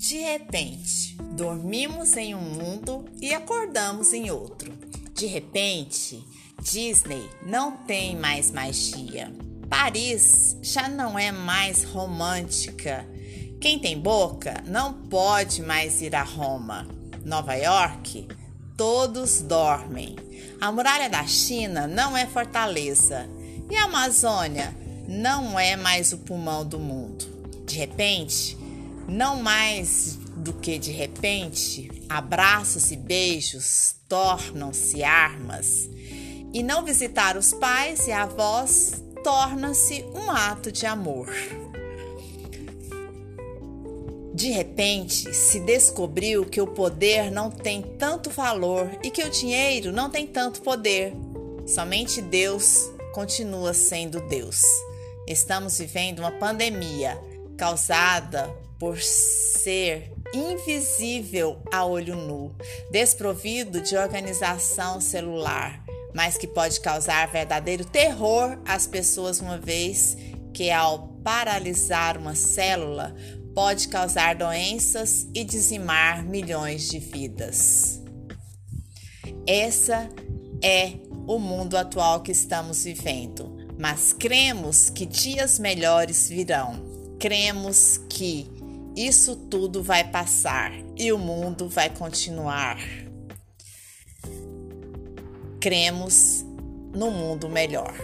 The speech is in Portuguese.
De repente, dormimos em um mundo e acordamos em outro. De repente, Disney não tem mais magia. Paris já não é mais romântica. Quem tem boca não pode mais ir a Roma. Nova York, todos dormem. A muralha da China não é fortaleza. E a Amazônia não é mais o pulmão do mundo. De repente, não mais do que de repente, abraços e beijos tornam-se armas, e não visitar os pais e avós torna-se um ato de amor. De repente, se descobriu que o poder não tem tanto valor e que o dinheiro não tem tanto poder. Somente Deus continua sendo Deus. Estamos vivendo uma pandemia causada por ser invisível a olho nu, desprovido de organização celular, mas que pode causar verdadeiro terror às pessoas, uma vez que, ao paralisar uma célula, pode causar doenças e dizimar milhões de vidas. Essa é o mundo atual que estamos vivendo, mas cremos que dias melhores virão cremos que isso tudo vai passar e o mundo vai continuar. Cremos no mundo melhor.